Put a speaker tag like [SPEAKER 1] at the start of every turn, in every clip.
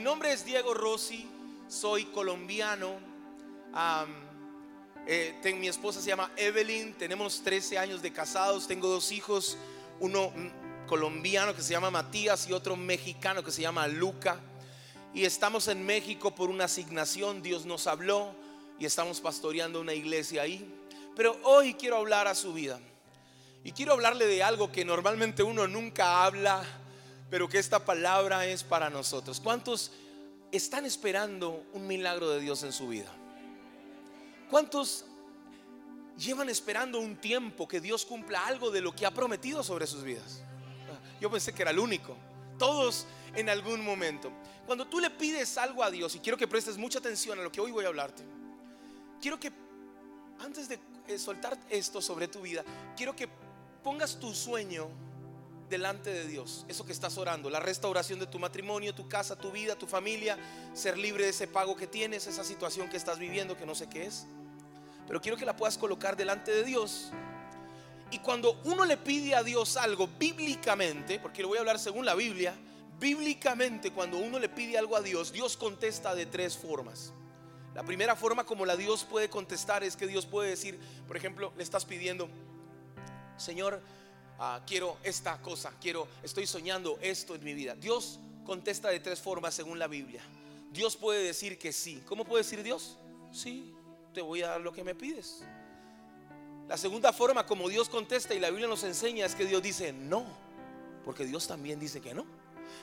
[SPEAKER 1] mi nombre es Diego Rossi, soy colombiano. Eh, mi esposa se llama Evelyn, tenemos 13 años de casados, tengo dos hijos, uno mm, colombiano que se llama Matías y otro mexicano que se llama Luca. Y estamos en México por una asignación, Dios nos habló y estamos pastoreando una iglesia ahí. Pero hoy quiero hablar a su vida. Y quiero hablarle de algo que normalmente uno nunca habla, pero que esta palabra es para nosotros. ¿Cuántos están esperando un milagro de Dios en su vida? ¿Cuántos llevan esperando un tiempo que Dios cumpla algo de lo que ha prometido sobre sus vidas? Yo pensé que era el único. Todos en algún momento. Cuando tú le pides algo a Dios, y quiero que prestes mucha atención a lo que hoy voy a hablarte, quiero que antes de eh, soltar esto sobre tu vida, quiero que pongas tu sueño delante de Dios, eso que estás orando, la restauración de tu matrimonio, tu casa, tu vida, tu familia, ser libre de ese pago que tienes, esa situación que estás viviendo que no sé qué es. Pero quiero que la puedas colocar delante de Dios. Y cuando uno le pide a Dios algo bíblicamente, porque lo voy a hablar según la Biblia, bíblicamente cuando uno le pide algo a Dios, Dios contesta de tres formas. La primera forma como la Dios puede contestar es que Dios puede decir, por ejemplo, le estás pidiendo, Señor, ah, quiero esta cosa, quiero, estoy soñando esto en mi vida. Dios contesta de tres formas según la Biblia. Dios puede decir que sí. ¿Cómo puede decir Dios? Sí, te voy a dar lo que me pides. La segunda forma como Dios contesta y la Biblia nos enseña es que Dios dice no, porque Dios también dice que no.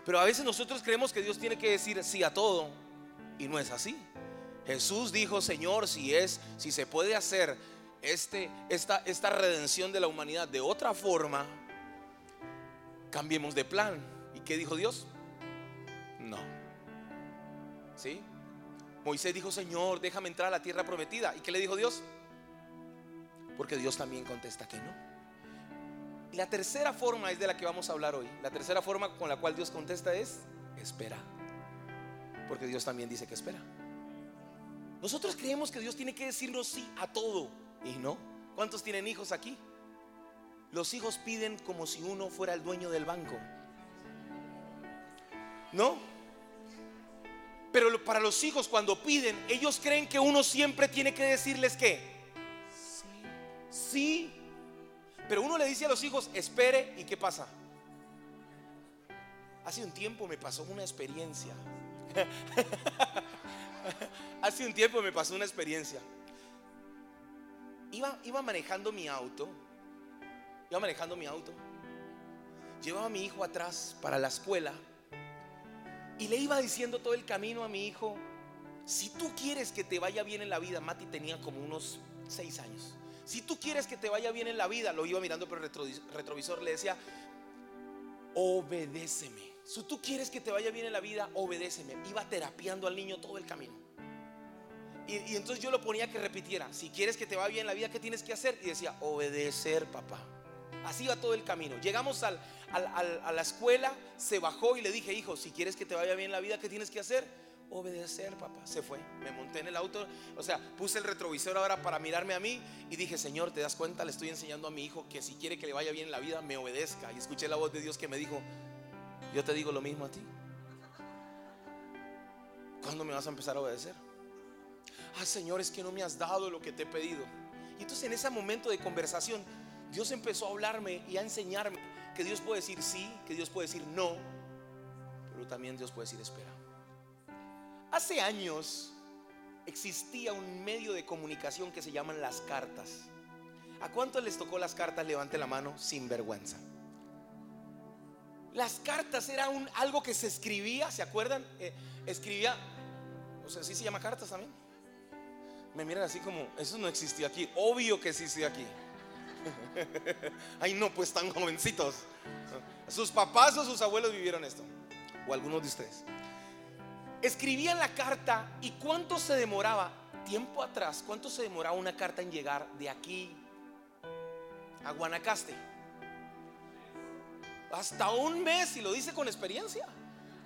[SPEAKER 1] Pero a veces nosotros creemos que Dios tiene que decir sí a todo y no es así. Jesús dijo, Señor, si es, si se puede hacer este, esta, esta redención de la humanidad de otra forma, cambiemos de plan. ¿Y qué dijo Dios? No. ¿Sí? Moisés dijo, Señor, déjame entrar a la tierra prometida. ¿Y qué le dijo Dios? Porque Dios también contesta que no. Y la tercera forma es de la que vamos a hablar hoy. La tercera forma con la cual Dios contesta es espera. Porque Dios también dice que espera. Nosotros creemos que Dios tiene que decirnos sí a todo. Y no. ¿Cuántos tienen hijos aquí? Los hijos piden como si uno fuera el dueño del banco. ¿No? Pero para los hijos cuando piden, ellos creen que uno siempre tiene que decirles que sí, sí. Pero uno le dice a los hijos, espere y ¿qué pasa? Hace un tiempo me pasó una experiencia. Hace un tiempo me pasó una experiencia. Iba, iba manejando mi auto. Iba manejando mi auto. Llevaba a mi hijo atrás para la escuela. Y le iba diciendo todo el camino a mi hijo, si tú quieres que te vaya bien en la vida, Mati tenía como unos seis años. Si tú quieres que te vaya bien en la vida, lo iba mirando por el retrovisor, le decía, obedéceme. Si tú quieres que te vaya bien en la vida, obedéceme. Iba terapiando al niño todo el camino. Y, entonces yo lo ponía que repitiera, si quieres que te vaya bien en la vida, ¿qué tienes que hacer? Y decía, obedecer, papá. Así va todo el camino. Llegamos a la escuela, se bajó y le dije, hijo, si quieres que te vaya bien en la vida, ¿qué tienes que hacer? Obedecer, papá. Se fue. Me monté en el auto. O sea, puse el retrovisor ahora para mirarme a mí y dije, Señor, ¿te das cuenta? Le estoy enseñando a mi hijo que si quiere que le vaya bien en la vida, me obedezca. Y escuché la voz de Dios que me dijo, yo te digo lo mismo a ti. ¿Cuándo me vas a empezar a obedecer? Ah, Señor, es que no me has dado lo que te he pedido. Y entonces en ese momento de conversación, Dios empezó a hablarme y a enseñarme que Dios puede decir sí, que Dios puede decir no, pero también Dios puede decir espera. Hace años existía un medio de comunicación que se llaman las cartas. ¿A cuántos les tocó las cartas? Levante la mano sin vergüenza. Las cartas era un, algo que se escribía, ¿se acuerdan? Eh, escribía, o sea, ¿sí se llama cartas también? Me miran así como, eso no existía aquí. Obvio que existía aquí. Ay, no, pues tan jovencitos. Sus papás o sus abuelos vivieron esto. O algunos de ustedes. Escribían la carta y cuánto se demoraba, tiempo atrás, cuánto se demoraba una carta en llegar de aquí a Guanacaste. Hasta un mes, y lo dice con experiencia.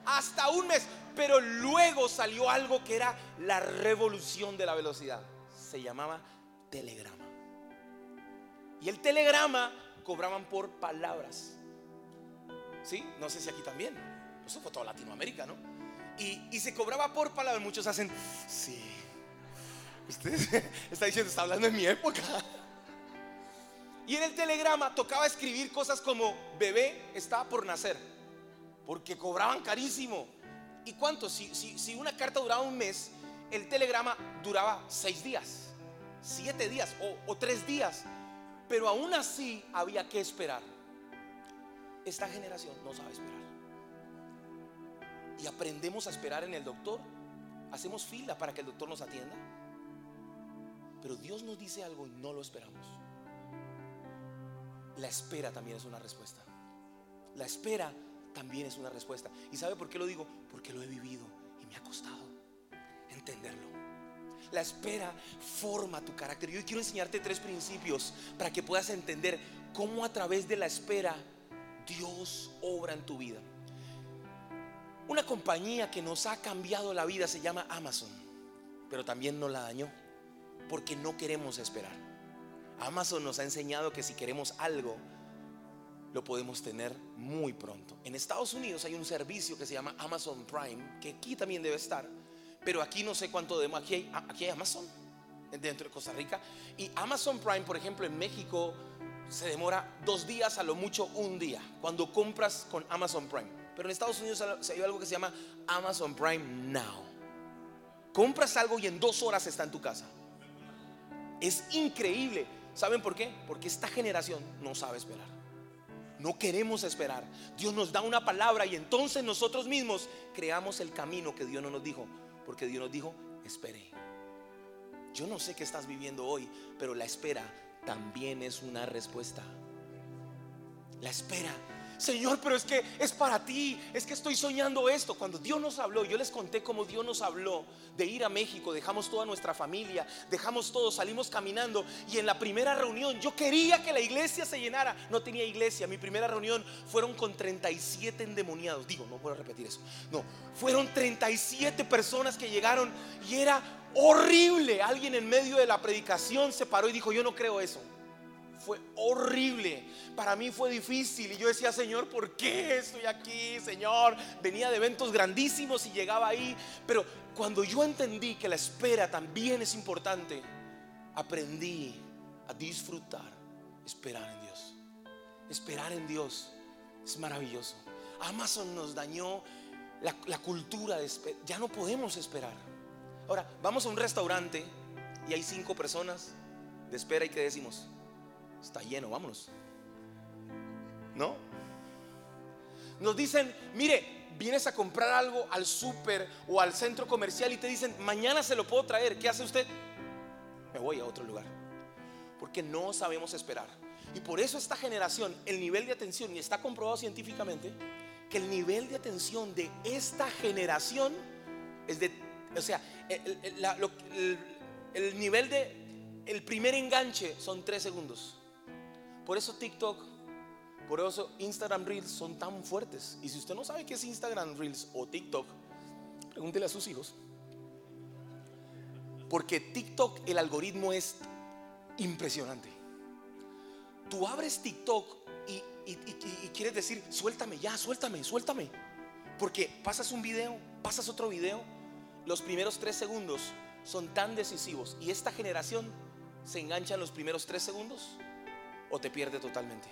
[SPEAKER 1] Hasta un mes. Pero luego salió algo que era la revolución de la velocidad. Se llamaba telegrama. Y el telegrama cobraban por palabras. ¿Sí? No sé si aquí también. Eso fue toda Latinoamérica, ¿no? Y, se cobraba por palabra. Muchos hacen, sí. Usted está diciendo, está hablando en mi época. Y en el telegrama tocaba escribir cosas como bebé está por nacer, porque cobraban carísimo. ¿Y cuánto? Si, si, una carta duraba un mes, el telegrama duraba seis días, siete días o, o tres días. Pero aún así había que esperar. Esta generación no sabe esperar. Y aprendemos a esperar en el doctor. Hacemos fila para que el doctor nos atienda. Pero Dios nos dice algo y no lo esperamos. La espera también es una respuesta. La espera también es una respuesta. ¿Y sabe por qué lo digo? Porque lo he vivido y me ha costado entenderlo. La espera forma tu carácter. Yo quiero enseñarte tres principios para que puedas entender cómo a través de la espera Dios obra en tu vida. Una compañía que nos ha cambiado la vida se llama Amazon, pero también nos la dañó porque no queremos esperar. Amazon nos ha enseñado que si queremos algo, lo podemos tener muy pronto. En Estados Unidos hay un servicio que se llama Amazon Prime, que aquí también debe estar, pero aquí no sé cuánto debemos. Aquí hay, aquí hay Amazon dentro de Costa Rica. Y Amazon Prime, por ejemplo, en México se demora dos días, a lo mucho un día, cuando compras con Amazon Prime. Pero en Estados Unidos se hay algo que se llama Amazon Prime Now. Compras algo y en dos horas está en tu casa. Es increíble. ¿Saben por qué? Porque esta generación no sabe esperar. No queremos esperar. Dios nos da una palabra y entonces nosotros mismos creamos el camino que Dios no nos dijo. Porque Dios nos dijo, espere. Yo no sé qué estás viviendo hoy, pero la espera también es una respuesta. La espera Señor, pero es que es para ti, es que estoy soñando esto. Cuando Dios nos habló, yo les conté cómo Dios nos habló de ir a México, dejamos toda nuestra familia, dejamos todo, salimos caminando y en la primera reunión yo quería que la iglesia se llenara. No tenía iglesia, mi primera reunión fueron con 37 endemoniados. Digo, no puedo repetir eso. No, fueron 37 personas que llegaron y era horrible. Alguien en medio de la predicación se paró y dijo, yo no creo eso fue horrible. Para mí fue difícil. Y yo decía, Señor, ¿por qué estoy aquí, Señor? Venía de eventos grandísimos y llegaba ahí. Pero cuando yo entendí que la espera también es importante, aprendí a disfrutar, esperar en Dios. Esperar en Dios es maravilloso. Amazon nos dañó la, cultura de esperar. Ya no podemos esperar. Ahora, vamos a un restaurante y hay cinco personas de espera y ¿qué decimos? Está lleno, vámonos. ¿No? Nos dicen, mire, vienes a comprar algo al súper o al centro comercial y te dicen, mañana se lo puedo traer. ¿Qué hace usted? Me voy a otro lugar. Porque no sabemos esperar. Y por eso esta generación, el nivel de atención, y está comprobado científicamente, que el nivel de atención de esta generación es de, o sea, el, el nivel de, el primer enganche son tres segundos. Por eso TikTok, por eso Instagram Reels son tan fuertes. Y si usted no sabe qué es Instagram Reels o TikTok, pregúntele a sus hijos. Porque TikTok, el algoritmo es impresionante. Tú abres TikTok y, quieres decir, suéltame ya, suéltame, suéltame. Porque pasas un video, pasas otro video, los primeros tres segundos son tan decisivos. Y esta generación se engancha en los primeros tres segundos o te pierde totalmente.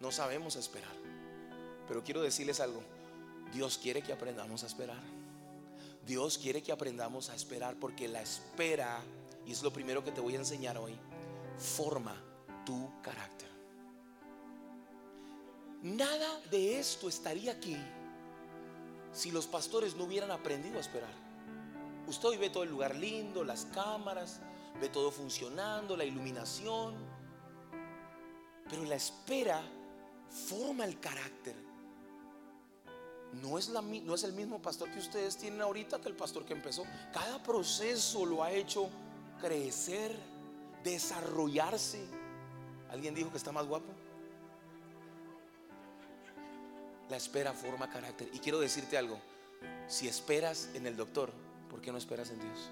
[SPEAKER 1] No sabemos esperar. Pero quiero decirles algo. Dios quiere que aprendamos a esperar. Dios quiere que aprendamos a esperar porque la espera, y es lo primero que te voy a enseñar hoy, forma tu carácter. Nada de esto estaría aquí si los pastores no hubieran aprendido a esperar. Usted hoy ve todo el lugar lindo, las cámaras, ve todo funcionando, la iluminación, pero la espera forma el carácter. No es, la, no es el mismo pastor que ustedes tienen ahorita que el pastor que empezó. Cada proceso lo ha hecho crecer, desarrollarse. ¿Alguien dijo que está más guapo? La espera forma carácter. Y quiero decirte algo. Si esperas en el doctor, ¿por qué no esperas en Dios?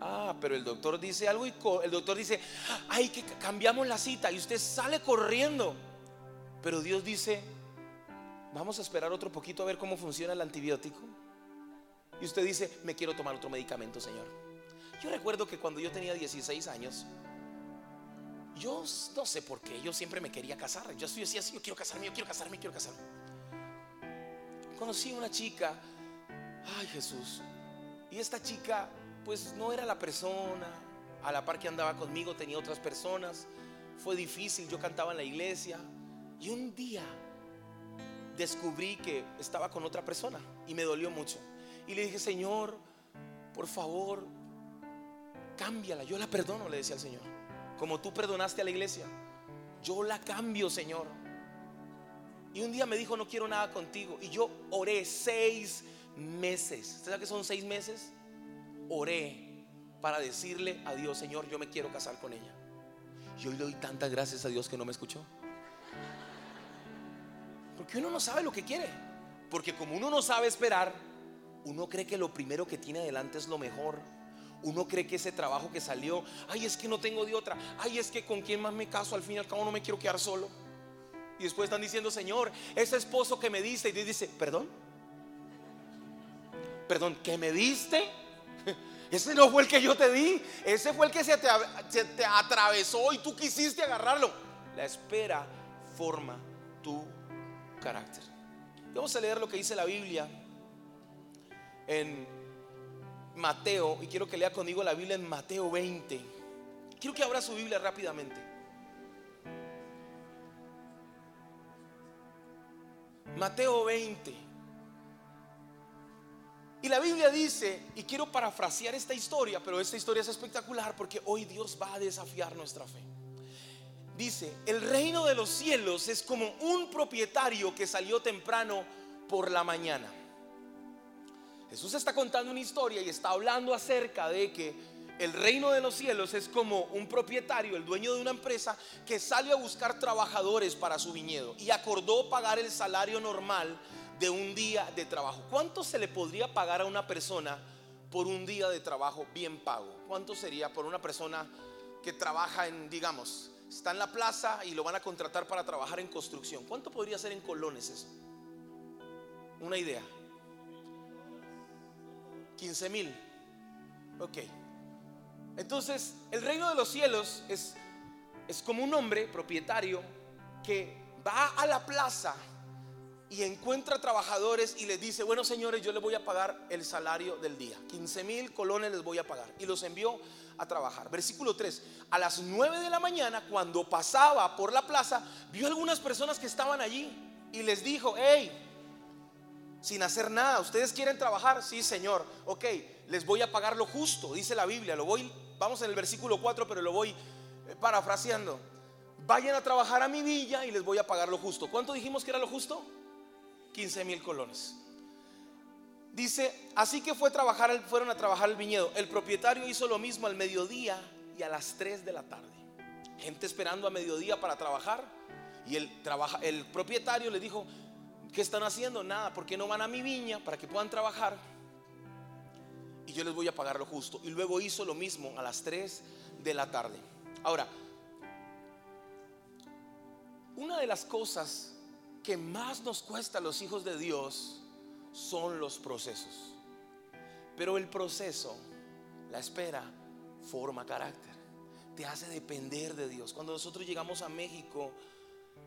[SPEAKER 1] Ah, pero el doctor dice algo y el doctor dice, ay, que cambiamos la cita y usted sale corriendo. Pero Dios dice, vamos a esperar otro poquito a ver cómo funciona el antibiótico. Y usted dice, me quiero tomar otro medicamento, Señor. Yo recuerdo que cuando yo tenía 16 años, yo no sé por qué, yo siempre me quería casar. Yo decía así, yo quiero casarme, yo quiero casarme, quiero casarme. Conocí una chica, ay Jesús, y esta chica pues no era la persona, a la par que andaba conmigo tenía otras personas, fue difícil, yo cantaba en la iglesia y un día descubrí que estaba con otra persona y me dolió mucho. Y le dije, Señor, por favor, cámbiala, yo la perdono, le decía al Señor. Como tú perdonaste a la iglesia, yo la cambio, Señor. Y un día me dijo, no quiero nada contigo. Y yo oré seis meses. ¿Usted sabe que son seis meses? Oré para decirle a Dios, Señor, yo me quiero casar con ella. Y hoy le doy tantas gracias a Dios que no me escuchó. Porque uno no sabe lo que quiere. Porque como uno no sabe esperar, uno cree que lo primero que tiene adelante es lo mejor. Uno cree que ese trabajo que salió, ay, es que no tengo de otra. Ay, es que con quién más me caso, al fin y al cabo no me quiero quedar solo. Y después están diciendo, Señor, ese esposo que me diste. Y Dios dice, perdón. Perdón, ¿que me diste? Ese no fue el que yo te di. Ese fue el que se te, atravesó y tú quisiste agarrarlo. La espera forma tu carácter. Vamos a leer lo que dice la Biblia en Mateo, y quiero que lea conmigo la Biblia en Mateo 20. Quiero que abra su Biblia rápidamente. Mateo 20. Y la Biblia dice, y quiero parafrasear esta historia, pero esta historia es espectacular porque hoy Dios va a desafiar nuestra fe. Dice, el reino de los cielos es como un propietario que salió temprano por la mañana Jesús está contando una historia y está hablando acerca de que el reino de los cielos es como un propietario, el dueño de una empresa que sale a buscar trabajadores para su viñedo y acordó pagar el salario normal de un día de trabajo. ¿Cuánto se le podría pagar a una persona por un día de trabajo bien pago? ¿Cuánto sería por una persona que trabaja en, digamos, está en la plaza y lo van a contratar para trabajar en construcción? ¿Cuánto podría ser en colones eso? Una idea. 15 mil. Ok. Entonces, el reino de los cielos es, es como un hombre propietario que va a la plaza y encuentra trabajadores y les dice, bueno señores, yo les voy a pagar el salario del día. 15 mil colones les voy a pagar. Y los envió a trabajar. Versículo 3. A las 9 de la mañana, cuando pasaba por la plaza, vio algunas personas que estaban allí y les dijo, hey, sin hacer nada. ¿Ustedes quieren trabajar? Sí, Señor. Ok, les voy a pagar lo justo, dice la Biblia. Lo voy, vamos en el versículo 4, pero lo voy eh, parafraseando. Vayan a trabajar a mi villa y les voy a pagar lo justo. ¿Cuánto dijimos que era lo justo? 15 mil colones. Dice, así que fue trabajar, fueron a trabajar el viñedo. El propietario hizo lo mismo al mediodía y a las 3 de la tarde. Gente esperando a mediodía para trabajar. Y el, trabaja, el propietario le dijo, ¿Qué están haciendo? Nada, porque no van a mi viña para que puedan trabajar? Y yo les voy a pagar lo justo. Y luego hizo lo mismo a las 3 de la tarde. Ahora, una de las cosas que más nos cuesta a los hijos de Dios son los procesos. Pero el proceso, la espera, forma carácter. Te hace depender de Dios. Cuando nosotros llegamos a México,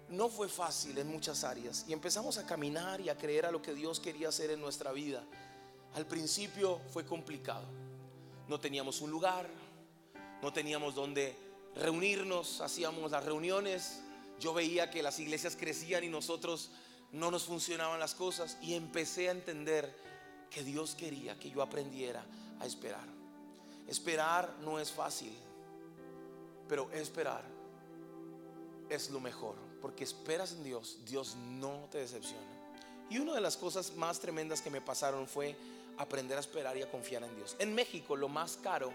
[SPEAKER 1] no fue fácil en muchas áreas y empezamos a caminar y a creer a lo que Dios quería hacer en nuestra vida. Al principio fue complicado. No teníamos un lugar, no teníamos donde reunirnos, hacíamos las reuniones. Yo veía que las iglesias crecían y nosotros no nos funcionaban las cosas y empecé a entender que Dios quería que yo aprendiera a esperar. Esperar no es fácil, pero esperar es lo mejor porque esperas en Dios, Dios no te decepciona. Y una de las cosas más tremendas que me pasaron fue aprender a esperar y a confiar en Dios. En México lo más caro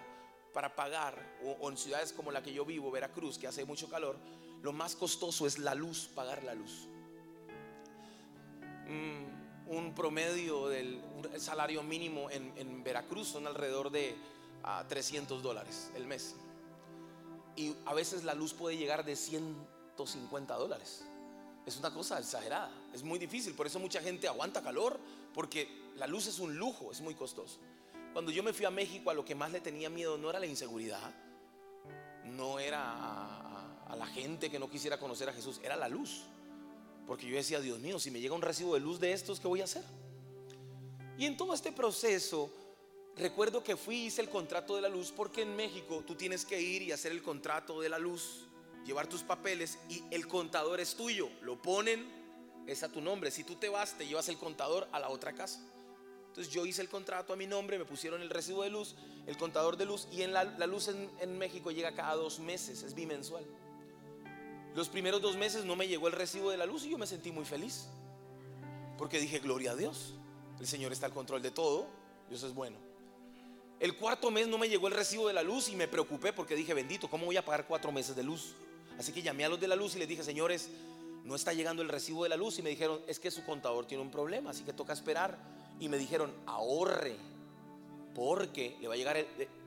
[SPEAKER 1] para pagar, o, en ciudades como la que yo vivo, Veracruz, que hace mucho calor, lo más costoso es la luz, pagar la luz. Mm, un promedio del salario mínimo en, Veracruz son alrededor de 300 ah, dólares el mes. Y a veces la luz puede llegar de 100 150 dólares. es una cosa exagerada, es muy difícil, por eso mucha gente aguanta calor, porque la luz es un lujo, es muy costoso. Cuando yo me fui a México, a lo que más le tenía miedo no era la inseguridad, no era a, la gente que no quisiera conocer a Jesús, era la luz. Porque yo decía, Dios mío, si me llega un recibo de luz de estos, ¿qué voy a hacer? Y en todo este proceso, recuerdo que fui y hice el contrato de la luz, porque en México tú tienes que ir y hacer el contrato de la luz, llevar tus papeles y el contador es tuyo. Lo ponen, es a tu nombre. Si tú te vas, te llevas el contador a la otra casa. Entonces yo hice el contrato a mi nombre, me pusieron el recibo de luz, el contador de luz, y en la, luz en México llega cada dos meses, es bimensual. Los primeros dos meses no me llegó el recibo de la luz y yo me sentí muy feliz. Porque dije, gloria a Dios. El Señor está al control de todo. Dios es bueno. El cuarto mes no me llegó el recibo de la luz y me preocupé porque dije, bendito, ¿cómo voy a pagar cuatro meses de luz? Así que llamé a los de la luz y les dije, señores, no está llegando el recibo de la luz. Y me dijeron, es que su contador tiene un problema, así que toca esperar. Y me dijeron, ahorre, porque le va a llegar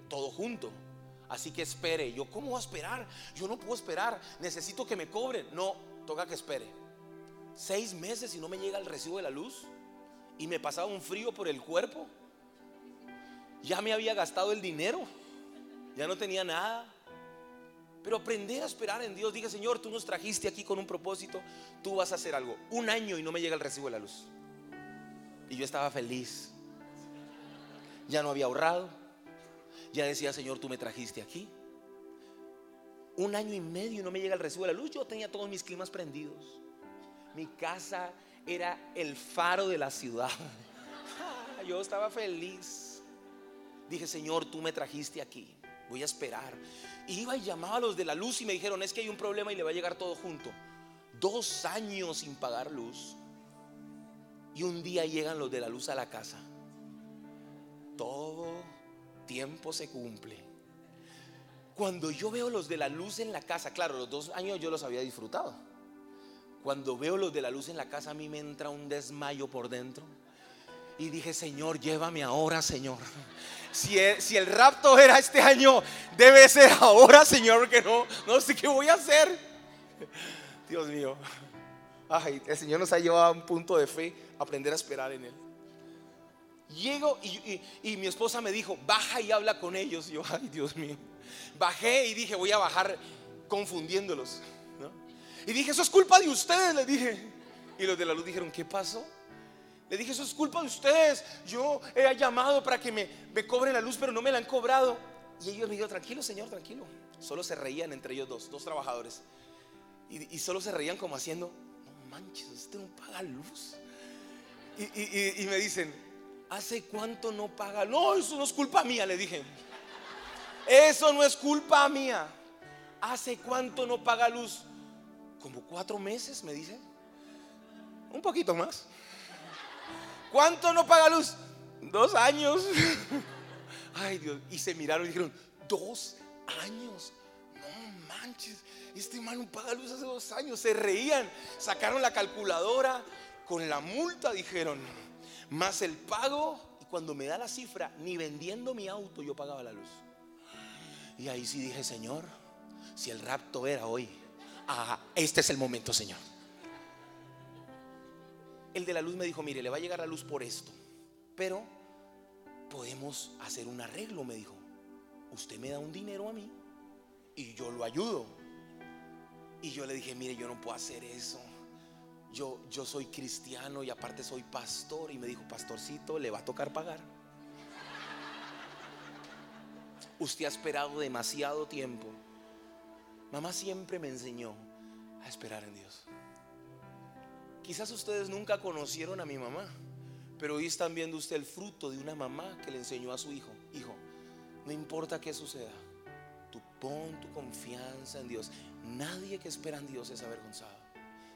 [SPEAKER 1] todo junto. Así que espere. Yo, ¿cómo voy a esperar? Yo no puedo esperar. Necesito que me cobren. No, toca que espere. Seis meses y no me llega el recibo de la luz. Y me pasaba un frío por el cuerpo. Ya me había gastado el dinero. Ya no tenía nada. Pero aprender a esperar en Dios. Dije, Señor, tú nos trajiste aquí con un propósito. Tú vas a hacer algo. Un año y no me llega el recibo de la luz. Y yo estaba feliz. Ya no había ahorrado. Ya decía, Señor, tú me trajiste aquí. Un año y medio no me llega el recibo de la luz. Yo tenía todos mis climas prendidos. Mi casa era el faro de la ciudad. Yo estaba feliz. Dije, Señor, tú me trajiste aquí. Voy a esperar. Y iba y llamaba a los de la luz y me dijeron, es que hay un problema y le va a llegar todo junto. Dos años sin pagar luz. Y un día llegan los de la luz a la casa. Todo tiempo se cumple. Cuando yo veo los de la luz en la casa, claro, los dos años yo los había disfrutado. Cuando veo los de la luz en la casa, a mí me entra un desmayo por dentro. Y dije, Señor, llévame ahora, Señor. Si el, si el rapto era este año, debe ser ahora, Señor, porque no, no sé qué voy a hacer. Dios mío. Ay, el Señor nos ha llevado a un punto de fe, aprender a esperar en Él. Llego y, y- mi esposa me dijo, baja y habla con ellos. Y yo, ay, Dios mío. Bajé y dije, voy a bajar confundiéndolos. ¿no? Y dije, eso es culpa de ustedes, le dije. Y los de la luz dijeron, ¿qué pasó? Le dije, eso es culpa de ustedes. Yo he llamado para que me, me cobren la luz, pero no me la han cobrado. Y ellos me dijeron, tranquilo, señor, tranquilo. Solo se reían entre ellos dos, dos trabajadores. Y, y solo se reían como haciendo, no manches, usted no paga luz. Y- y me dicen, ¿hace cuánto no paga? No, eso no es culpa mía, le dije. Eso no es culpa mía. ¿Hace cuánto no paga luz? Como cuatro meses, me dicen. Un poquito más. ¿Cuánto no paga luz? Dos años. Ay Dios. Y se miraron y dijeron, dos años. No manches. Este man no paga luz hace dos años. Se reían. Sacaron la calculadora con la multa, dijeron. Más el pago. Y cuando me da la cifra, ni vendiendo mi auto yo pagaba la luz. Y ahí sí dije, Señor, si el rapto era hoy, ah, este es el momento, Señor. El de la luz me dijo, mire, le va a llegar la luz por esto, pero podemos hacer un arreglo, me dijo. Usted me da un dinero a mí y yo lo ayudo. Y yo le dije, mire, yo no puedo hacer eso. Yo, yo soy cristiano y aparte soy pastor. Y me dijo, pastorcito, le va a tocar pagar. Usted ha esperado demasiado tiempo. Mamá siempre me enseñó a esperar en Dios. Quizás ustedes nunca conocieron a mi mamá, pero hoy están viendo usted el fruto de una mamá que le enseñó a su hijo. Hijo, no importa qué suceda, tú pon tu confianza en Dios. Nadie que espera en Dios es avergonzado.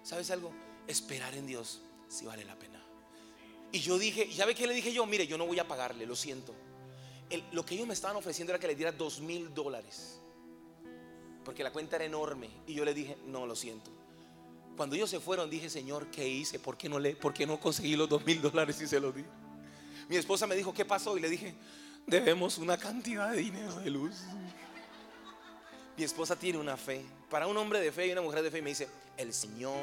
[SPEAKER 1] ¿Sabes algo? Esperar en Dios sí vale la pena. Y yo dije, ¿y ¿sabe qué le dije yo? Mire, yo no voy a pagarle, lo siento. Lo que ellos me estaban ofreciendo era que le diera dos mil dólares. Porque la cuenta era enorme. Y yo le dije, no, lo siento. Cuando ellos se fueron, dije, Señor, ¿qué hice? ¿Por qué no, le, por qué no conseguí los dos mil dólares y se los di? Mi esposa me dijo, ¿qué pasó? Y le dije, debemos una cantidad de dinero de luz. Mi esposa tiene una fe. Para un hombre de fe y una mujer de fe me dice, el Señor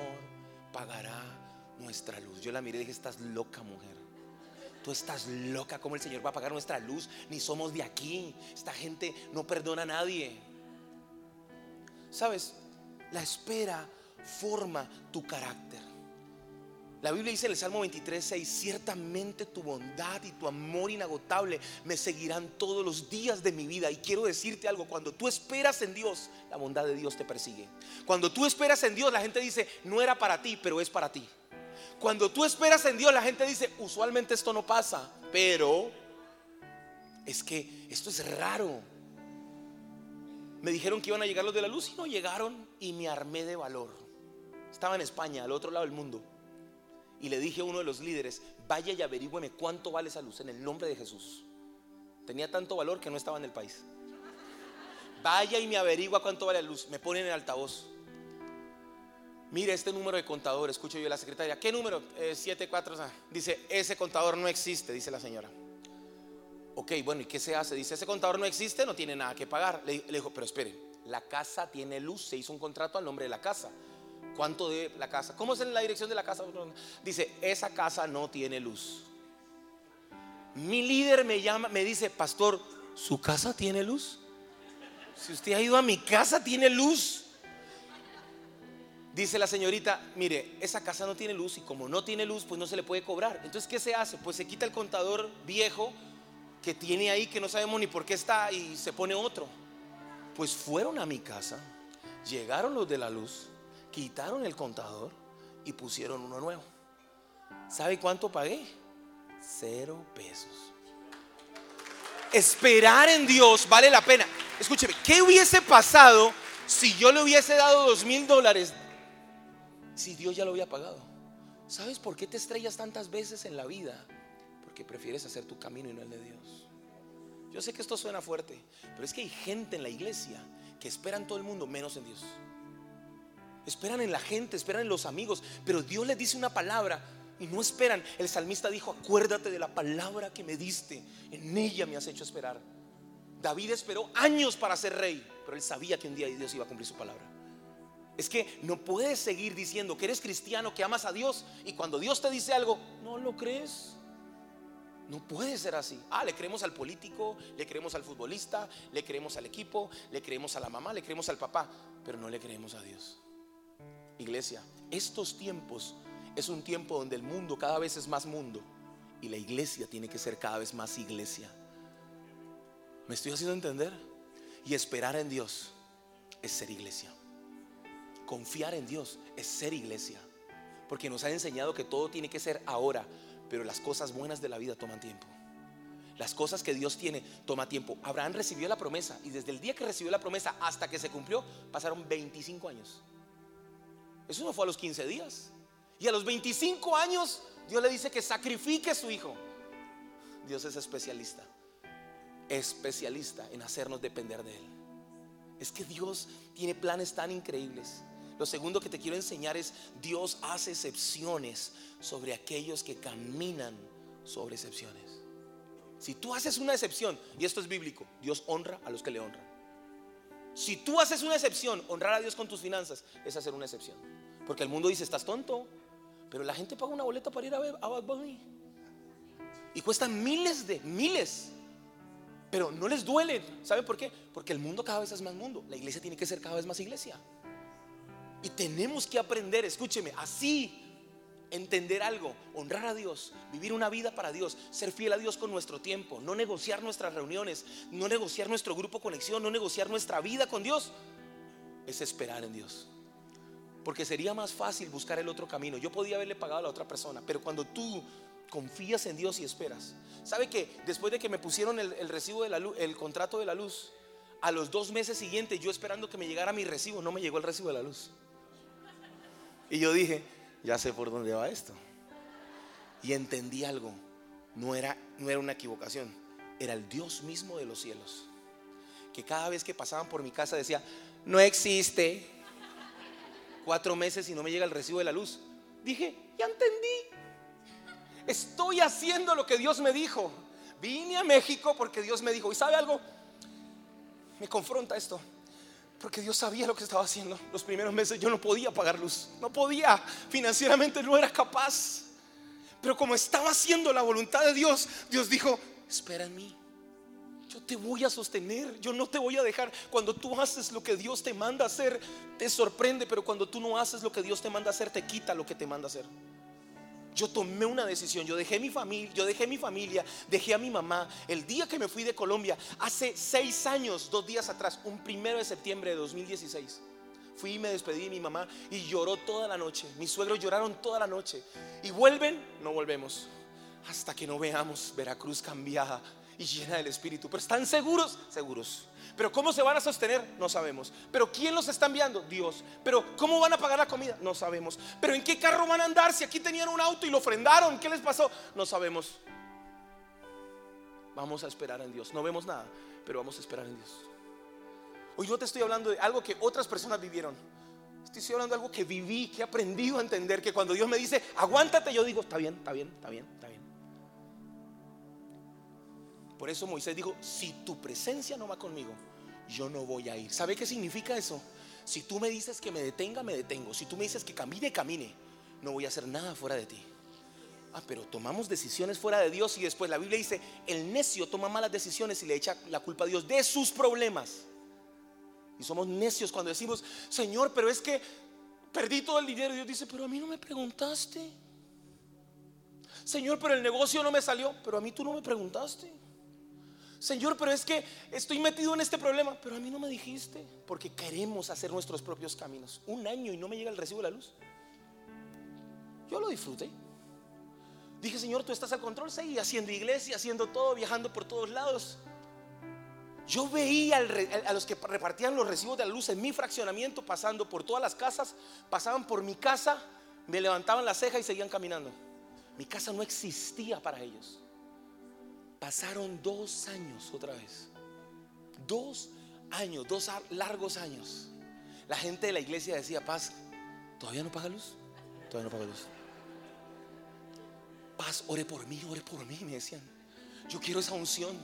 [SPEAKER 1] pagará nuestra luz. Yo la miré y dije, estás loca mujer. Tú estás loca, ¿cómo el Señor va a pagar nuestra luz? Ni somos de aquí. Esta gente no perdona a nadie. ¿Sabes? La espera forma tu carácter. La Biblia dice en el Salmo 23, 6, ciertamente tu bondad y tu amor inagotable me seguirán todos los días de mi vida. Y quiero decirte algo, cuando tú esperas en Dios, la bondad de Dios te persigue. Cuando tú esperas en Dios, la gente dice, no era para ti, pero es para ti. Cuando tú esperas en Dios, la gente dice, usualmente esto no pasa, pero es que esto es raro. Me dijeron que iban a llegar los de la luz y no llegaron y me armé de valor. Estaba en España, al otro lado del mundo y le dije a uno de los líderes, vaya y averigüeme cuánto vale esa luz en el nombre de Jesús. Tenía tanto valor que no estaba en el país. Vaya y me averigua cuánto vale la luz. Me ponen en altavoz. Mire este número de contador, escucho yo a la secretaria. ¿Qué número? 74. Eh, dice, ese contador no existe, dice la señora. Ok, bueno, ¿y qué se hace? Dice, ese contador no existe, no tiene nada que pagar. Le, le dijo, pero espere, la casa tiene luz, se hizo un contrato al nombre de la casa. ¿Cuánto de la casa? ¿Cómo es la dirección de la casa? Dice, esa casa no tiene luz. Mi líder me llama, me dice, pastor, ¿su casa tiene luz? Si usted ha ido a mi casa, tiene luz. Dice la señorita, mire, esa casa no tiene luz y como no tiene luz, pues no se le puede cobrar. Entonces, ¿qué se hace? Pues se quita el contador viejo que tiene ahí, que no sabemos ni por qué está, y se pone otro. Pues fueron a mi casa, llegaron los de la luz, quitaron el contador y pusieron uno nuevo. ¿Sabe cuánto pagué? Cero pesos. Esperar en Dios vale la pena. Escúcheme, ¿qué hubiese pasado si yo le hubiese dado dos mil dólares si Dios ya lo había pagado? ¿Sabes por qué te estrellas tantas veces en la vida? Porque prefieres hacer tu camino y no el de Dios. Yo sé que esto suena fuerte, pero es que hay gente en la iglesia que espera en todo el mundo menos en Dios esperan en la gente, esperan en los amigos, pero Dios les dice una palabra y no esperan. El salmista dijo, acuérdate de la palabra que me diste, en ella me has hecho esperar. David esperó años para ser rey, pero él sabía que un día Dios iba a cumplir su palabra. Es que no puedes seguir diciendo que eres cristiano, que amas a Dios, y cuando Dios te dice algo, no lo crees. No puede ser así. Ah, le creemos al político, le creemos al futbolista, le creemos al equipo, le creemos a la mamá, le creemos al papá, pero no le creemos a Dios. Iglesia, estos tiempos es un tiempo donde el mundo cada vez es más mundo y la iglesia tiene que ser cada vez más iglesia. ¿Me estoy haciendo entender? Y esperar en Dios es ser iglesia. Confiar en Dios es ser iglesia. Porque nos ha enseñado que todo tiene que ser ahora, pero las cosas buenas de la vida toman tiempo. Las cosas que Dios tiene toma tiempo. Abraham recibió la promesa y desde el día que recibió la promesa hasta que se cumplió pasaron 25 años. Eso no fue a los 15 días. Y a los 25 años Dios le dice que sacrifique a su hijo. Dios es especialista. Especialista en hacernos depender de Él. Es que Dios tiene planes tan increíbles. Lo segundo que te quiero enseñar es Dios hace excepciones sobre aquellos que caminan sobre excepciones. Si tú haces una excepción, y esto es bíblico, Dios honra a los que le honran. Si tú haces una excepción, honrar a Dios con tus finanzas es hacer una excepción. Porque el mundo dice, estás tonto. Pero la gente paga una boleta para ir a ver Bad Bunny. Y cuesta miles de, miles. Pero no les duele. ¿Saben por qué? Porque el mundo cada vez es más mundo. La iglesia tiene que ser cada vez más iglesia. Y tenemos que aprender, escúcheme, así entender algo, honrar a Dios, vivir una vida para Dios, ser fiel a Dios con nuestro tiempo, no negociar nuestras reuniones, no negociar nuestro grupo conexión, no negociar nuestra vida con Dios, es esperar en Dios. Porque sería más fácil buscar el otro camino. Yo podía haberle pagado a la otra persona, pero cuando tú confías en Dios y esperas, ¿sabe que después de que me pusieron el, recibo contrato de la luz, a los dos meses siguientes, yo esperando que me llegara mi recibo, no me llegó el recibo de la luz. Y yo dije, ya sé por dónde va esto. Y entendí algo. No era, no era una equivocación, era el Dios mismo de los cielos. Que cada vez que pasaban por mi casa decía, no existe, cuatro meses y no me llega el recibo de la luz. Dije, ya entendí. Estoy haciendo lo que Dios me dijo. Vine a México porque Dios me dijo. ¿Y sabe algo? Me confronta esto. Porque Dios sabía lo que estaba haciendo. Los primeros meses yo no podía pagar luz. No podía. Financieramente no era capaz. Pero como estaba haciendo la voluntad de Dios, Dios dijo, espera en mí. Yo te voy a sostener, yo no te voy a dejar. Cuando tú haces lo que Dios te manda hacer, te sorprende, pero cuando tú no haces lo que Dios te manda hacer, te quita lo que te manda hacer. Yo tomé una decisión, yo dejé mi familia, yo dejé mi familia, dejé a mi mamá. El día que me fui de Colombia, hace seis años, dos días atrás, un primero de septiembre de 2016. Fui y me despedí de mi mamá y lloró toda la noche. Mis suegros lloraron toda la noche. Y vuelven, no volvemos. Hasta que no veamos Veracruz cambiada y llena del Espíritu. Pero están seguros, seguros. Pero ¿cómo se van a sostener? No sabemos. Pero ¿quién los está enviando? Dios. Pero ¿cómo van a pagar la comida? No sabemos. Pero ¿en qué carro van a andar? Si aquí tenían un auto y lo frenaron, ¿qué les pasó? No sabemos. Vamos a esperar en Dios. No vemos nada, pero vamos a esperar en Dios. Hoy no te estoy hablando de algo que otras personas vivieron. Estoy hablando de algo que viví, que he aprendido a entender. Que cuando Dios me dice, aguántate, yo digo, está bien, está bien, está bien, está bien. Por eso Moisés dijo, si tu presencia no va conmigo, yo no voy a ir. ¿Sabe qué significa eso? Si tú me dices que me detenga, me detengo. Si tú me dices que camine, camine. No voy a hacer nada fuera de ti. Ah, pero tomamos decisiones fuera de Dios y después la Biblia dice, el necio toma malas decisiones y le echa la culpa a Dios de sus problemas. Y somos necios cuando decimos, Señor, pero es que perdí todo el dinero. Dios dice, pero a mí no me preguntaste. Señor, pero el negocio no me salió, pero a mí tú no me preguntaste. Señor, pero es que estoy metido en este problema, pero a mí no me dijiste, porque queremos hacer nuestros propios caminos. Un año y no me llega el recibo de la luz. Yo lo disfruté. Dije, Señor, tú estás al control, seguí haciendo iglesia, haciendo todo, viajando por todos lados. Yo veía a los que repartían los recibos de la luz en mi fraccionamiento, pasando por todas las casas, pasaban por mi casa, me levantaban la ceja y seguían caminando. Mi casa no existía para ellos. Pasaron dos años otra vez. Dos años, dos largos años. La gente de la iglesia decía, Paz, ¿todavía no paga luz? Todavía no paga luz. Paz, ore por mí, ore por mí, me decían. Yo quiero esa unción.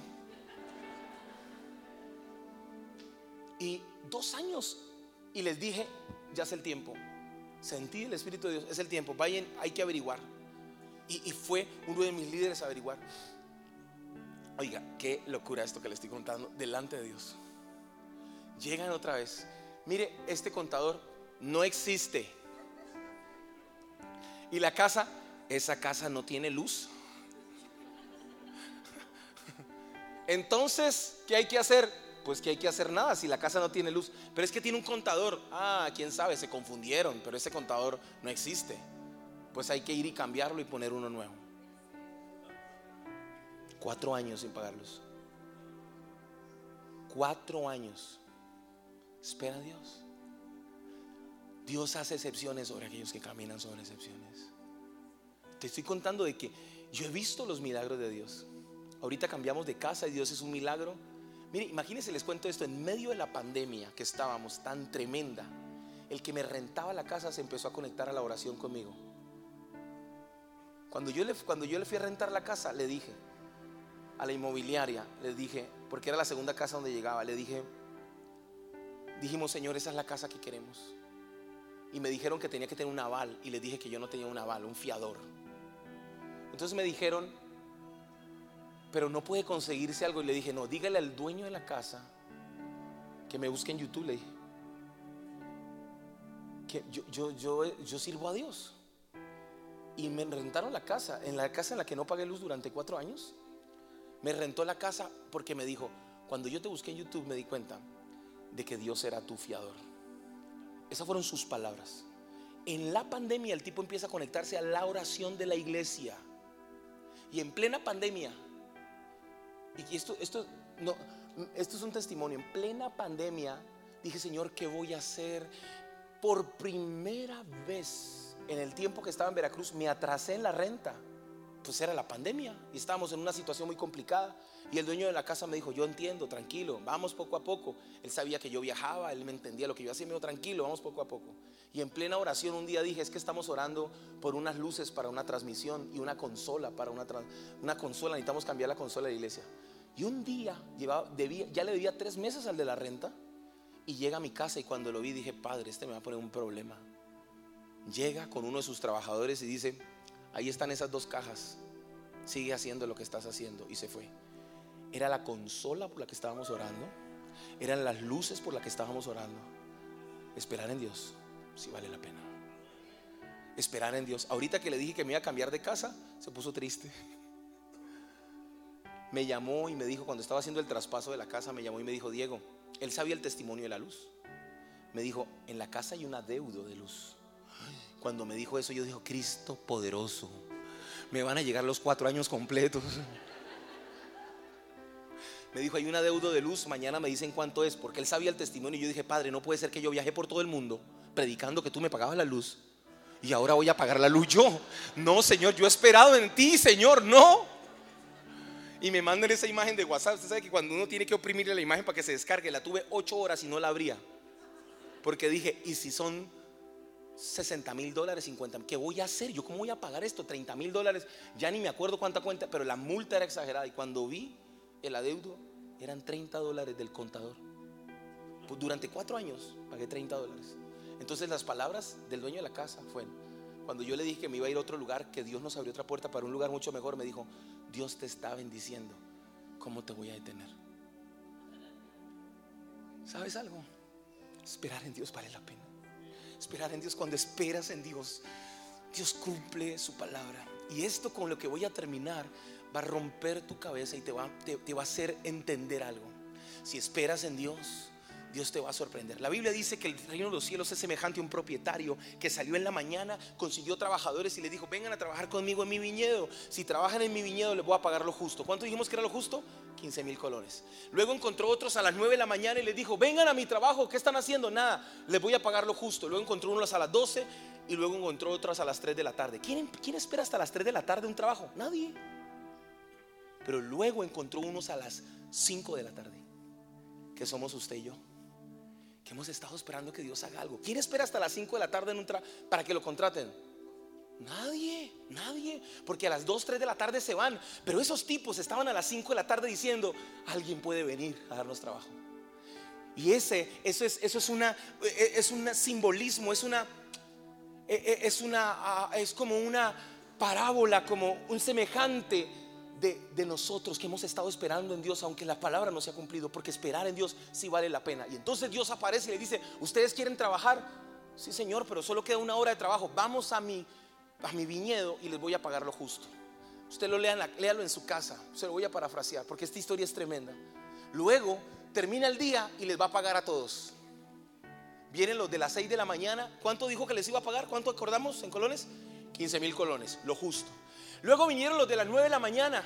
[SPEAKER 1] Y dos años. Y les dije, ya es el tiempo. Sentí el Espíritu de Dios, es el tiempo. Vayan, hay que averiguar. Y, y fue uno de mis líderes a averiguar. Oiga, qué locura esto que le estoy contando delante de Dios. Llegan otra vez. Mire, este contador no existe. Y la casa, esa casa no tiene luz. Entonces, ¿qué hay que hacer? Pues que hay que hacer nada si la casa no tiene luz. Pero es que tiene un contador. Ah, quién sabe, se confundieron, pero ese contador no existe. Pues hay que ir y cambiarlo y poner uno nuevo. Cuatro años sin pagarlos. Cuatro años. Espera a Dios. Dios hace excepciones sobre aquellos que caminan sobre excepciones. Te estoy contando de que yo he visto los milagros de Dios. Ahorita cambiamos de casa y Dios es un milagro. Mire, imagínense, les cuento esto, en medio de la pandemia que estábamos tan tremenda, el que me rentaba la casa se empezó a conectar a la oración conmigo. Cuando yo le, cuando yo le fui a rentar la casa, le dije, a la inmobiliaria, le dije, porque era la segunda casa donde llegaba, le dije, dijimos, Señor, esa es la casa que queremos. Y me dijeron que tenía que tener un aval y le dije que yo no tenía un aval, un fiador. Entonces me dijeron, pero no puede conseguirse algo. Y le dije, no, dígale al dueño de la casa que me busque en YouTube. Que yo, yo, yo, yo sirvo a Dios. Y me rentaron la casa, en la casa en la que no pagué luz durante cuatro años. Me rentó la casa porque me dijo, cuando yo te busqué en YouTube me di cuenta de que Dios era tu fiador. Esas fueron sus palabras. En la pandemia el tipo empieza a conectarse a la oración de la iglesia. Y en plena pandemia, y esto, esto, es un testimonio, en plena pandemia dije, Señor, ¿qué voy a hacer? Por primera vez en el tiempo que estaba en Veracruz me atrasé en la renta pues era la pandemia y estábamos en una situación muy complicada. Y el dueño de la casa me dijo, yo entiendo, tranquilo, vamos poco a poco. Él sabía que yo viajaba, él me entendía lo que yo hacía, me dijo, tranquilo, vamos poco a poco. Y en plena oración un día dije, es que estamos orando por unas luces para una transmisión y una consola para una, una consola, necesitamos cambiar la consola de la iglesia. Y un día llevaba, debía, ya le debía tres meses al de la renta Y llega a mi casa y cuando lo vi dije, padre, este me va a poner un problema. Llega con uno de sus trabajadores y dice, ahí están esas dos cajas, sigue haciendo lo que estás haciendo. Y se fue. Era la consola por la que estábamos orando, eran las luces por las que estábamos orando. Esperar en Dios, si vale la pena. Esperar en Dios. Ahorita que le dije que me iba a cambiar de casa, se puso triste me llamó y me dijo, cuando estaba haciendo el traspaso de la casa, me llamó y me dijo, Diego, él sabía el testimonio de la luz. Me dijo, en la casa hay un adeudo de luz. Cuando me dijo eso, yo dije, Cristo poderoso, me van a llegar los cuatro años completos. Me dijo, hay un adeudo de luz, mañana me dicen cuánto es, porque él sabía el testimonio. Y yo dije, Padre, no puede ser que yo viaje por todo el mundo predicando que tú me pagabas la luz y ahora voy a pagar la luz yo. No, Señor, yo he esperado en ti, Señor, no y me mandan esa imagen de WhatsApp. Usted sabe que cuando uno tiene que oprimirle la imagen para que se descargue, la tuve ocho horas y no la abría. Porque dije, ¿y si son 60 mil dólares, 50 ¿Qué voy a hacer? ¿Yo cómo voy a pagar esto? 30 mil dólares. Ya ni me acuerdo cuánta cuenta, pero la multa era exagerada. Y cuando vi el adeudo, eran 30 dólares del contador. Pues durante cuatro años pagué 30 dólares. Entonces las palabras del dueño de la casa fueron, cuando yo le dije que me iba a ir a otro lugar, que Dios nos abrió otra puerta para un lugar mucho mejor, me dijo, Dios te está bendiciendo. ¿Cómo te voy a detener? ¿Sabes algo? Esperar en Dios vale la pena. Esperar en Dios, cuando esperas en Dios, Dios cumple su palabra. Y esto con lo que voy a terminar va a romper tu cabeza y te va, te va a hacer entender algo. Si esperas en Dios, Dios te va a sorprender. La Biblia dice que el reino de los cielos es semejante a un propietario que salió en la mañana, consiguió trabajadores y le dijo, vengan a trabajar conmigo en mi viñedo. Si trabajan en mi viñedo les voy a pagar lo justo. ¿Cuánto dijimos que era lo justo? 15 mil colones. Luego encontró otros a las 9 de la mañana y les dijo, vengan a mi trabajo, ¿qué están haciendo? Nada, les voy a pagar lo justo. Luego encontró unos a las 12 y luego encontró otros a las 3 de la tarde. ¿Quién, ¿Quién espera hasta las 3 de la tarde un trabajo? Nadie. Pero luego encontró unos a las 5 de la tarde, que somos usted y yo que hemos estado esperando que Dios haga algo. ¿Quién espera hasta las 5 de la tarde para que lo contraten? Nadie, nadie, porque a las 2, 3 de la tarde se van. Pero esos tipos estaban a las 5 de la tarde diciendo, alguien puede venir a darnos trabajo. Y ese, eso es, eso es una, es un simbolismo, es una, es una, ah, es como una parábola, como un semejante de, nosotros que hemos estado esperando en Dios, aunque la palabra no se ha cumplido, porque esperar en Dios sí vale la pena. Y entonces Dios aparece y le dice, ¿ustedes quieren trabajar? Sí, Señor, pero solo queda una hora de trabajo. Vamos a mi, a mi viñedo y les voy a pagar lo justo. Usted lo lea, léalo en su casa. Se lo voy a parafrasear porque esta historia es tremenda. Luego termina el día y les va a pagar a todos. Vienen los de las 6 de la mañana. ¿Cuánto dijo que les iba a pagar? ¿Cuánto acordamos en colones? 15 mil colones, lo justo. Luego vinieron los de las 9 de la mañana.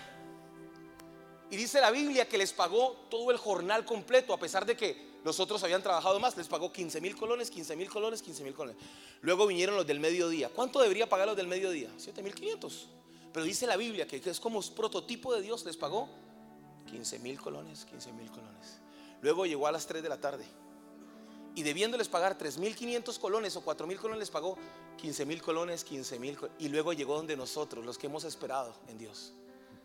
[SPEAKER 1] Y dice la Biblia que les pagó todo el jornal completo, a pesar de que los otros habían trabajado más. Les pagó 15 mil colones, 15 mil colones, 15 mil colones. Luego vinieron los del mediodía. ¿Cuánto debería pagar los del mediodía? 7 mil 500. Pero dice la Biblia que es como prototipo de Dios, les pagó 15 mil colones, 15 mil colones. Luego llegó a las 3 de la tarde y debiéndoles pagar 3.500 colones o 4.000 colones, les pagó 15.000 colones, 15.000 y luego llegó donde nosotros, los que hemos esperado en Dios,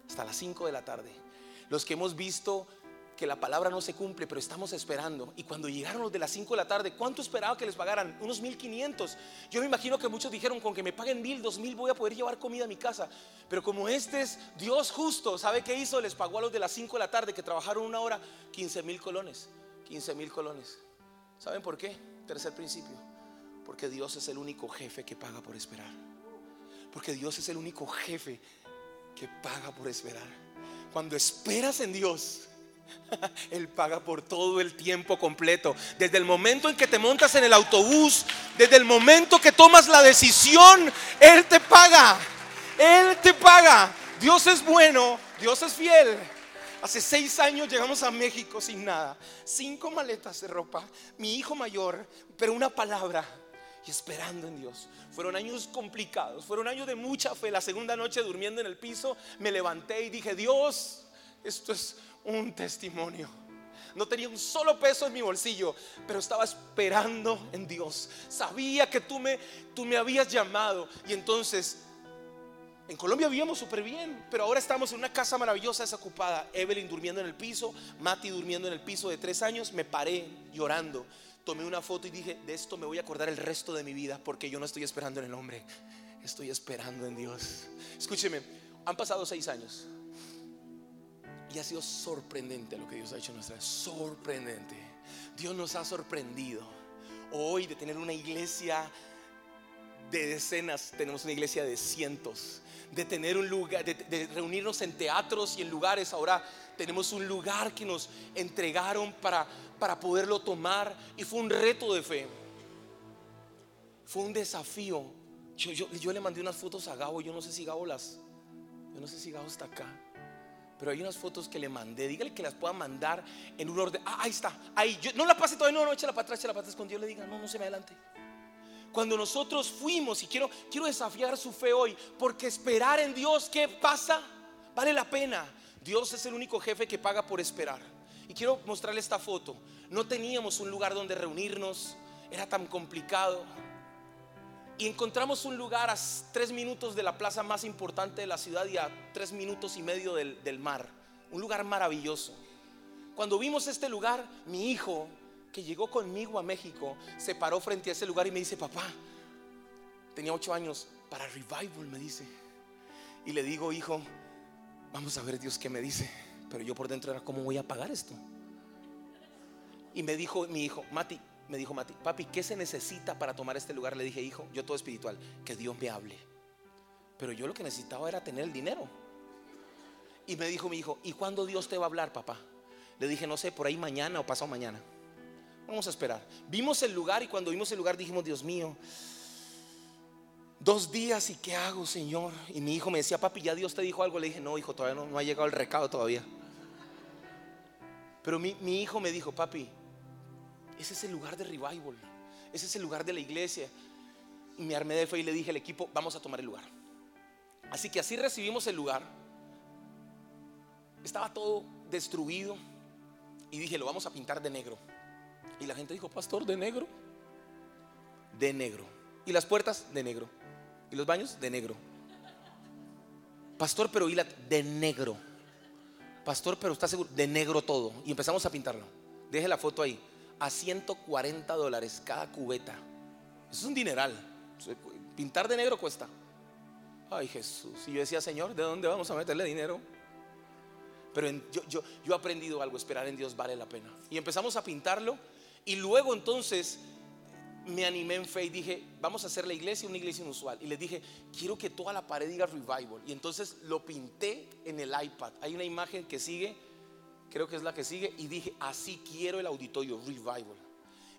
[SPEAKER 1] hasta las 5 de la tarde, los que hemos visto que la palabra no se cumple, pero estamos esperando. Y cuando llegaron los de las 5 de la tarde, ¿cuánto esperaba que les pagaran? Unos 1500. Yo me imagino que muchos dijeron, con que me paguen mil, dos mil, voy a poder llevar comida a mi casa. Pero como este es Dios justo, ¿sabe qué hizo? Les pagó a los de las 5 de la tarde que trabajaron una hora, 15 mil colones. 15 mil colones. ¿Saben por qué? Tercer principio. Porque Dios es el único jefe que paga por esperar. Porque Dios es el único jefe que paga por esperar. Cuando esperas en Dios, Él paga por todo el tiempo completo. Desde el momento en que te montas en el autobús, desde el momento que tomas la decisión, Él te paga. Él te paga. Dios es bueno, Dios es fiel. Hace seis años llegamos a México sin nada. Cinco maletas de ropa. Mi hijo mayor, pero una palabra. Y esperando en Dios. Fueron años complicados. Fueron años de mucha fe. La segunda noche durmiendo en el piso, me levanté y dije, Dios, esto es un testimonio. No tenía un solo peso en mi bolsillo, pero estaba esperando en Dios. Sabía que tú me, tú me habías llamado. Y entonces En Colombia vivíamos súper bien, pero ahora estamos en una casa maravillosa desocupada. Evelyn durmiendo en el piso, Mati durmiendo en el piso de tres años. Me paré llorando, tomé una foto y dije, de esto me voy a acordar el resto de mi vida porque yo no estoy esperando en el hombre, estoy esperando en Dios. Escúcheme, han pasado seis años y ha sido sorprendente lo que Dios ha hecho en nuestra vida. Sorprendente. Dios nos ha sorprendido hoy de tener una iglesia de decenas, tenemos una iglesia de cientos de tener un lugar, de, reunirnos en teatros y en lugares. Ahora tenemos un lugar que nos entregaron para, para poderlo tomar y fue un reto de fe. Fue un desafío. Yo, yo, le mandé unas fotos a Gabo, yo no sé si Gabo las, yo no sé si Gabo está acá. Pero hay unas fotos que le mandé. Dígale que las pueda mandar en un orden. Ah, ahí está. Ahí. Yo, no la pase todavía. No, no, échala para atrás, échala para atrás. Cuando Dios le diga, no, no se me adelante cuando nosotros fuimos, y quiero, quiero desafiar su fe hoy, porque esperar en Dios, ¿qué pasa? Vale la pena. Dios es el único jefe que paga por esperar. Y quiero mostrarle esta foto. No teníamos un lugar donde reunirnos, era tan complicado. Y encontramos un lugar a tres minutos de la plaza más importante de la ciudad y a tres minutos y medio del, del mar. Un lugar maravilloso. Cuando vimos este lugar, mi hijo que llegó conmigo a México, se paró frente a ese lugar y me dice, papá, tenía ocho años, para revival, me dice. Y le digo, hijo, vamos a ver Dios qué me dice. Pero yo por dentro era, ¿cómo voy a pagar esto? Y me dijo mi hijo, Mati, me dijo Mati, papi, ¿qué se necesita para tomar este lugar? Le dije, hijo, yo todo espiritual, que Dios me hable. Pero yo lo que necesitaba era tener el dinero. Y me dijo mi hijo, ¿y cuándo Dios te va a hablar, papá? Le dije, no sé, por ahí mañana o pasado mañana. Vamos a esperar. Vimos el lugar y cuando vimos el lugar dijimos, Dios mío, dos días y qué hago, Señor. Y mi hijo me decía, papi, ya Dios te dijo algo. Le dije, no, hijo, todavía no, ha llegado el recado todavía. Pero mi, mi hijo me dijo, papi, ese es el lugar de revival. Ese es el lugar de la iglesia. Y me armé de fe y le dije al equipo, vamos a tomar el lugar. Así que así recibimos el lugar. Estaba todo destruido. Y dije, lo vamos a pintar de negro. Y la gente dijo, pastor, de negro. De negro. Y las puertas, de negro. Y los baños, de negro. Pastor, pero y de negro. Pastor, pero está seguro, de negro todo. Y empezamos a pintarlo. Deje la foto ahí. A 140 dólares cada cubeta. Eso es un dineral. Pintar de negro cuesta. Ay Jesús. Y yo decía, Señor, ¿de dónde vamos a meterle dinero? Pero yo, yo, yo he aprendido algo, esperar en Dios vale la pena. Y empezamos a pintarlo y luego entonces me animé en fe y dije, vamos a hacer la iglesia una iglesia inusual. Y les dije, quiero que toda la pared diga revival. Y entonces lo pinté en el iPad. Hay una imagen que sigue, creo que es la que sigue, y dije, así quiero el auditorio, revival.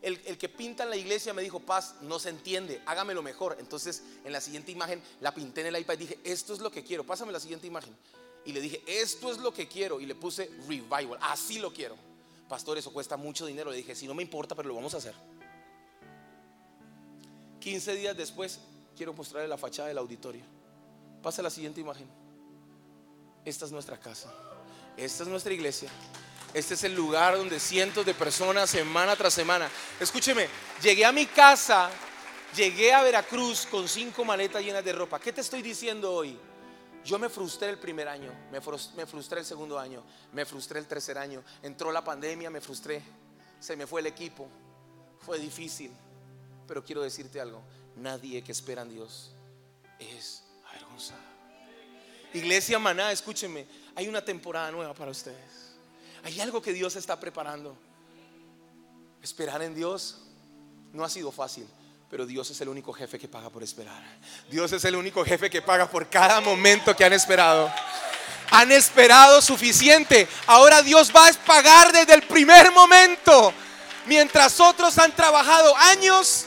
[SPEAKER 1] El, el, que pinta en la iglesia me dijo, Paz, no se entiende, hágamelo mejor. Entonces en la siguiente imagen la pinté en el iPad y dije, esto es lo que quiero, pásame la siguiente imagen. Y le dije, esto es lo que quiero. Y le puse revival, así lo quiero pastor, eso cuesta mucho dinero. Le dije, si no me importa, pero lo vamos a hacer. 15 días después, quiero mostrarle la fachada del auditorio. Pasa la siguiente imagen. Esta es nuestra casa. Esta es nuestra iglesia. Este es el lugar donde cientos de personas, semana tras semana. Escúcheme, llegué a mi casa, llegué a Veracruz con cinco maletas llenas de ropa. ¿Qué te estoy diciendo hoy? Yo me frustré el primer año, me frustré, el segundo año, me frustré el tercer año. Entró la pandemia, me frustré, se me fue el equipo, fue difícil. Pero quiero decirte algo, nadie que espera en Dios es avergonzado. Iglesia Maná, escúcheme, hay una temporada nueva para ustedes. Hay algo que Dios está preparando. Esperar en Dios no ha sido fácil. Pero Dios es el único jefe que paga por esperar. Dios es el único jefe que paga por cada momento que han esperado. Han esperado suficiente. Ahora Dios va a pagar desde el primer momento. Mientras otros han trabajado años,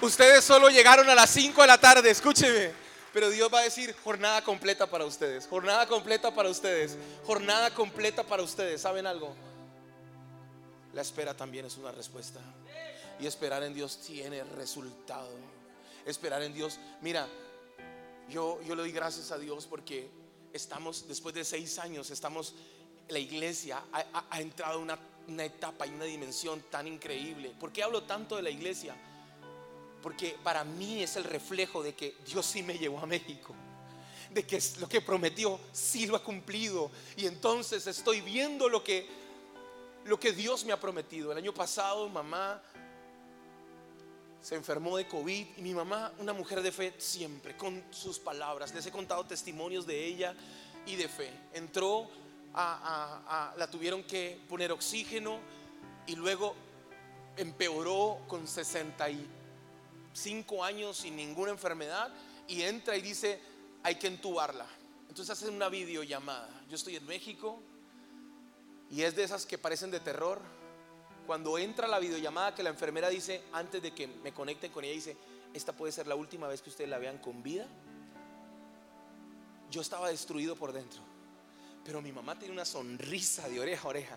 [SPEAKER 1] ustedes solo llegaron a las 5 de la tarde. Escúcheme. Pero Dios va a decir jornada completa para ustedes. Jornada completa para ustedes. Jornada completa para ustedes. ¿Saben algo? La espera también es una respuesta. Y esperar en Dios tiene resultado. Esperar en Dios. Mira, yo, yo le doy gracias a Dios porque estamos, después de seis años, estamos, la iglesia ha, entrado en una, una etapa y una dimensión tan increíble. ¿Por qué hablo tanto de la iglesia? Porque para mí es el reflejo de que Dios sí me llevó a México. de que lo que prometió sí lo ha cumplido. Y entonces estoy viendo lo que, lo que Dios me ha prometido. El año pasado mamá se enfermó de COVID y mi mamá, una mujer de fe siempre, con sus palabras, les he contado testimonios de ella y de fe. Entró, la tuvieron que poner oxígeno y luego empeoró con 65 años sin ninguna enfermedad y entra y dice, hay que entubarla. Entonces hacen una videollamada. Yo estoy en México y es de esas que parecen de terror cuando entra la videollamada que la enfermera dice, antes de que me conecten con ella, dice, esta puede ser la última vez que ustedes la vean con vida. Yo estaba destruido por dentro. Pero mi mamá tiene una sonrisa de oreja a oreja.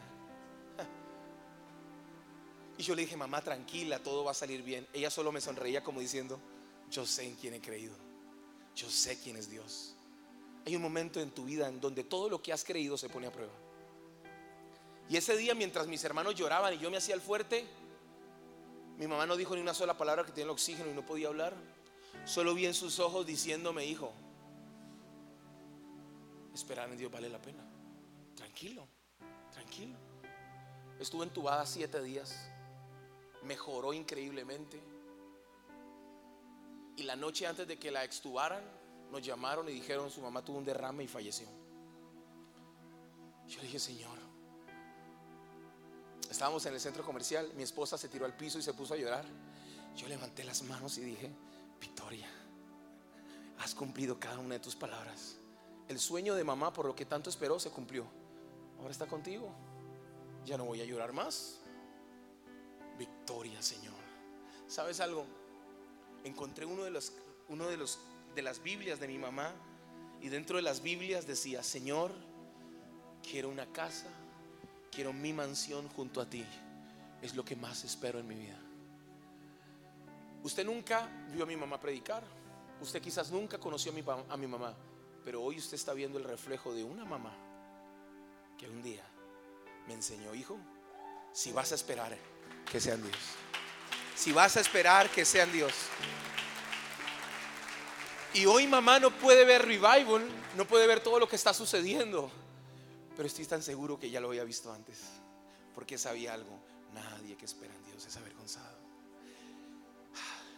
[SPEAKER 1] Y yo le dije, mamá, tranquila, todo va a salir bien. Ella solo me sonreía como diciendo, yo sé en quién he creído. Yo sé quién es Dios. Hay un momento en tu vida en donde todo lo que has creído se pone a prueba. Y ese día, mientras mis hermanos lloraban y yo me hacía el fuerte, mi mamá no dijo ni una sola palabra que tiene el oxígeno y no podía hablar. Solo vi en sus ojos diciéndome, hijo, esperar en Dios vale la pena. Tranquilo, tranquilo. Estuve entubada siete días. Mejoró increíblemente. Y la noche antes de que la extubaran, nos llamaron y dijeron, su mamá tuvo un derrame y falleció. Yo le dije, Señor, Estábamos en el centro comercial, mi esposa se tiró al piso y se puso a llorar. Yo levanté las manos y dije, Victoria, has cumplido cada una de tus palabras. El sueño de mamá por lo que tanto esperó se cumplió. Ahora está contigo. Ya no voy a llorar más. Victoria, Señor. ¿Sabes algo? Encontré uno de los uno de los de las Biblias de mi mamá y dentro de las Biblias decía, "Señor, quiero una casa quiero mi mansión junto a ti. Es lo que más espero en mi vida. Usted nunca vio a mi mamá predicar. Usted quizás nunca conoció a mi, a mi mamá. Pero hoy usted está viendo el reflejo de una mamá que un día me enseñó, hijo, si vas a esperar, que sean Dios. Si vas a esperar, que sean Dios. Y hoy mamá no puede ver revival, no puede ver todo lo que está sucediendo. Pero estoy tan seguro que ya lo había visto antes. Porque sabía algo. Nadie que espera en Dios es avergonzado.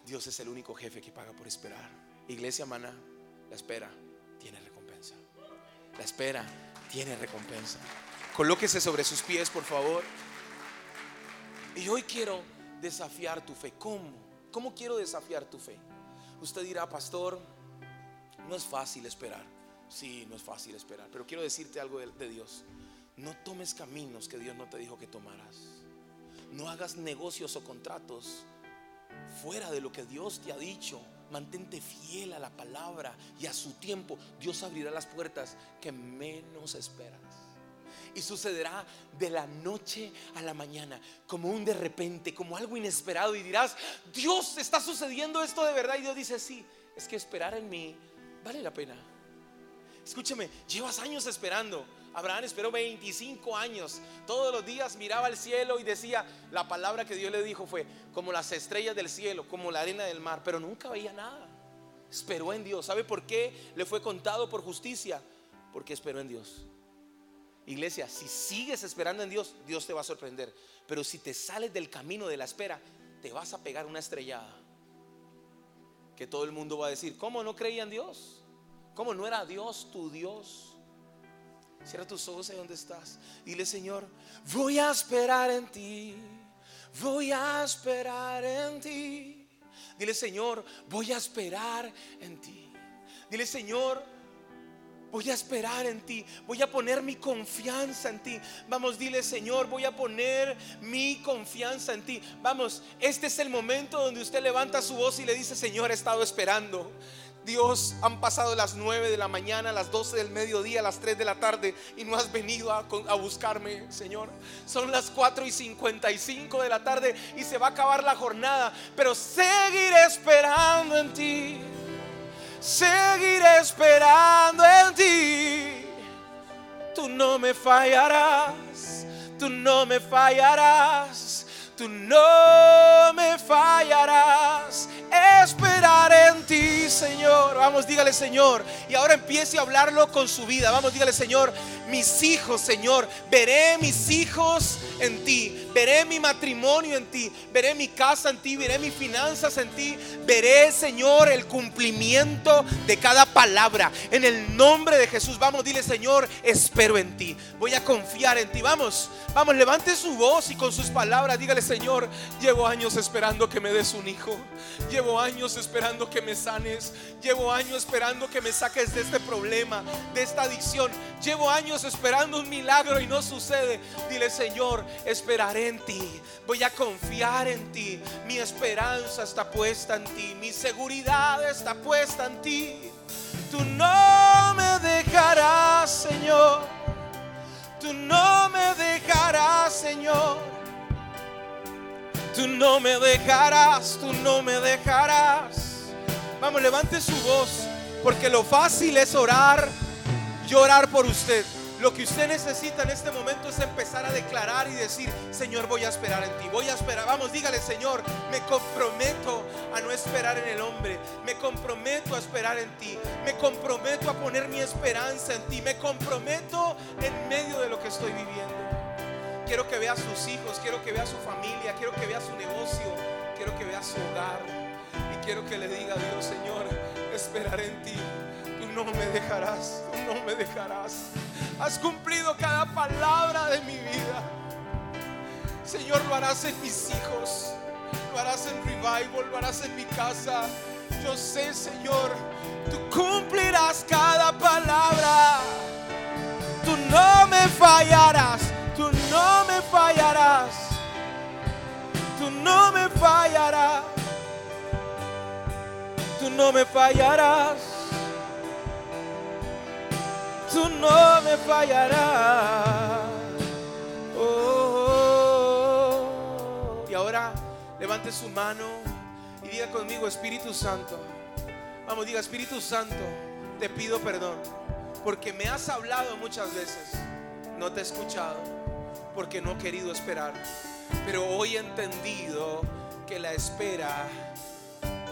[SPEAKER 1] Dios es el único jefe que paga por esperar. Iglesia mana, la espera tiene recompensa. La espera tiene recompensa. Colóquese sobre sus pies, por favor. Y hoy quiero desafiar tu fe. ¿Cómo? ¿Cómo quiero desafiar tu fe? Usted dirá, pastor, no es fácil esperar. Sí, no es fácil esperar, pero quiero decirte algo de, Dios. No tomes caminos que Dios no te dijo que tomaras. No hagas negocios o contratos fuera de lo que Dios te ha dicho. Mantente fiel a la palabra y a su tiempo Dios abrirá las puertas que menos esperas. Y sucederá de la noche a la mañana, como un de repente, como algo inesperado. Y dirás, Dios, está sucediendo esto de verdad. Y Dios dice, sí, es que esperar en mí vale la pena. Escúcheme, llevas años esperando. Abraham esperó 25 años. Todos los días miraba al cielo y decía, la palabra que Dios le dijo fue, como las estrellas del cielo, como la arena del mar, pero nunca veía nada. Esperó en Dios. ¿Sabe por qué le fue contado por justicia? Porque esperó en Dios. Iglesia, si sigues esperando en Dios, Dios te va a sorprender. Pero si te sales del camino de la espera, te vas a pegar una estrellada. Que todo el mundo va a decir, ¿cómo no creía en Dios? ¿Cómo no era Dios tu Dios? Cierra tus ojos ahí donde estás. Dile, Señor, voy a esperar en ti. Voy a esperar en ti. Dile, Señor, voy a esperar en ti. Dile, Señor, Voy a esperar en ti. Voy a poner mi confianza en ti. Vamos, dile Señor, voy a poner mi confianza en ti. Vamos, este es el momento donde usted levanta su voz y le dice, Señor, he estado esperando. Dios, han pasado las 9 de la mañana, las 12 del mediodía, las 3 de la tarde y no has venido a, buscarme, Señor. Son las 4 y 55 de la tarde y se va a acabar la jornada, pero seguiré esperando en ti. Seguiré esperando en ti. Tú no me fallarás, tú no me fallarás, tú no me fallarás. Espera esperaré en ti, Señor. Vamos, dígale, Señor. Y ahora empiece a hablarlo con su vida. Vamos, dígale, Señor, mis hijos, Señor. Veré mis hijos en ti. Veré mi matrimonio en ti. Veré mi casa en ti. Veré mis finanzas en ti. Veré, Señor, el cumplimiento de cada palabra. En el nombre de Jesús. Vamos, dile, Señor, espero en ti. Voy a confiar en ti. Vamos, vamos, levante su voz y con sus palabras dígale, Señor, llevo años esperando que me des un hijo. Llevo años esperando que me sanes. Llevo años esperando que me saques de este problema, de esta adicción. Llevo años esperando un milagro y no sucede. Dile, Señor, esperaré en ti. Voy a confiar en ti. Mi esperanza está puesta en ti. Mi seguridad está puesta en ti. Tú no me dejarás, Señor. Tú no me dejarás, Señor. Tú no me dejarás, tú no me dejarás. Vamos, levante su voz, porque lo fácil es orar, llorar por usted. Lo que usted necesita en este momento es empezar a declarar y decir, Señor, voy a esperar en ti, voy a esperar. Vamos, dígale, Señor, me comprometo a no esperar en el hombre, me comprometo a esperar en ti, me comprometo a poner mi esperanza en ti, me comprometo en medio de lo que estoy viviendo. Quiero que vea a sus hijos, quiero que vea a su familia, quiero que vea su negocio, quiero que vea su hogar. Y quiero que le diga a Dios, Señor, esperaré en ti no me dejarás, tú no me dejarás. Has cumplido cada palabra de mi vida. Señor, lo harás en mis hijos, lo harás en revival, lo harás en mi casa. Yo sé, Señor, tú cumplirás cada palabra. Tú no me fallarás, tú fallarás. Tú no me fallarás. Tú no me fallarás tú no me fallarás. Oh, y ahora levante su mano y diga conmigo, Espíritu Santo. Vamos, diga, Espíritu Santo, te pido perdón. Porque me has hablado muchas veces. No te he escuchado. Porque no he querido esperar. Pero hoy he entendido que la espera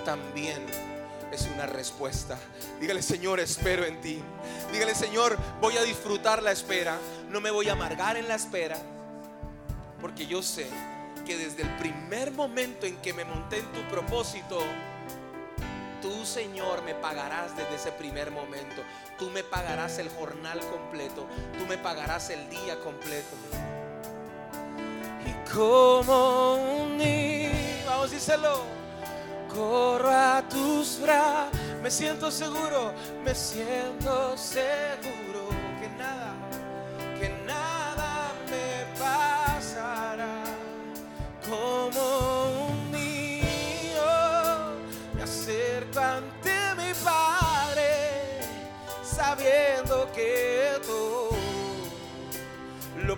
[SPEAKER 1] también es una respuesta. Dígale, Señor, espero en ti. Dígale, Señor, voy a disfrutar la espera. No me voy a amargar en la espera. Porque yo sé que desde el primer momento en que me monté en tu propósito, tú, Señor, me pagarás desde ese primer momento. Tú me pagarás el jornal completo. Tú me pagarás el día completo. Y como un niño, vamos díselo corro a tus brazos. Me siento seguro, me siento seguro que nada, que nada me pasará. Como un niño me acerco ante mi Padre, sabiendo que tú lo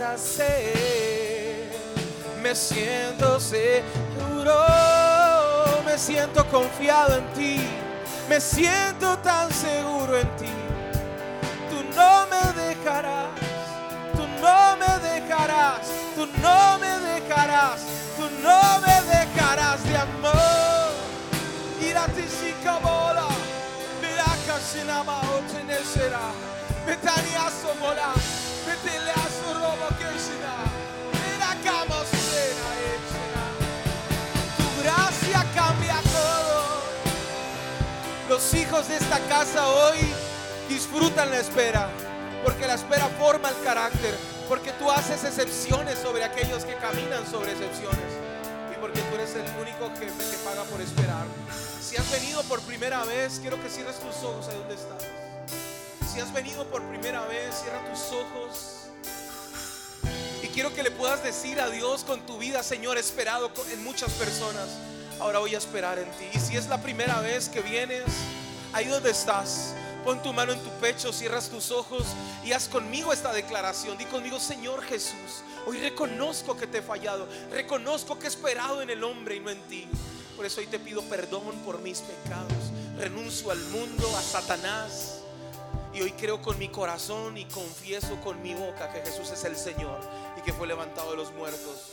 [SPEAKER 1] hacer. Me siento seguro me siento confiado en ti, me siento tan seguro en ti. Tú no me dejarás, tú no me dejarás, tú no me dejarás, tú no me dejarás de amor. Irati bola, miraka sinama otenesera, betania somola, betele Los hijos de esta casa hoy disfrutan la espera, porque la espera forma el carácter, porque tú haces excepciones sobre aquellos que caminan sobre excepciones y porque tú eres el único que paga por esperar. Si has venido por primera vez, quiero que cierres tus ojos ahí donde estás. Si has venido por primera vez, cierra tus ojos. Y quiero que le puedas decir a Dios con tu vida, Señor, esperado en muchas personas ahora voy a esperar en ti. Y si es la primera vez que vienes, ahí donde estás, pon tu mano en tu pecho, cierras tus ojos y haz conmigo esta declaración. Di conmigo, Señor Jesús, hoy reconozco que te he fallado, reconozco que he esperado en el hombre y no en ti. Por eso hoy te pido perdón por mis pecados. Renuncio al mundo, a Satanás. Y hoy creo con mi corazón y confieso con mi boca que Jesús es el Señor y que fue levantado de los muertos.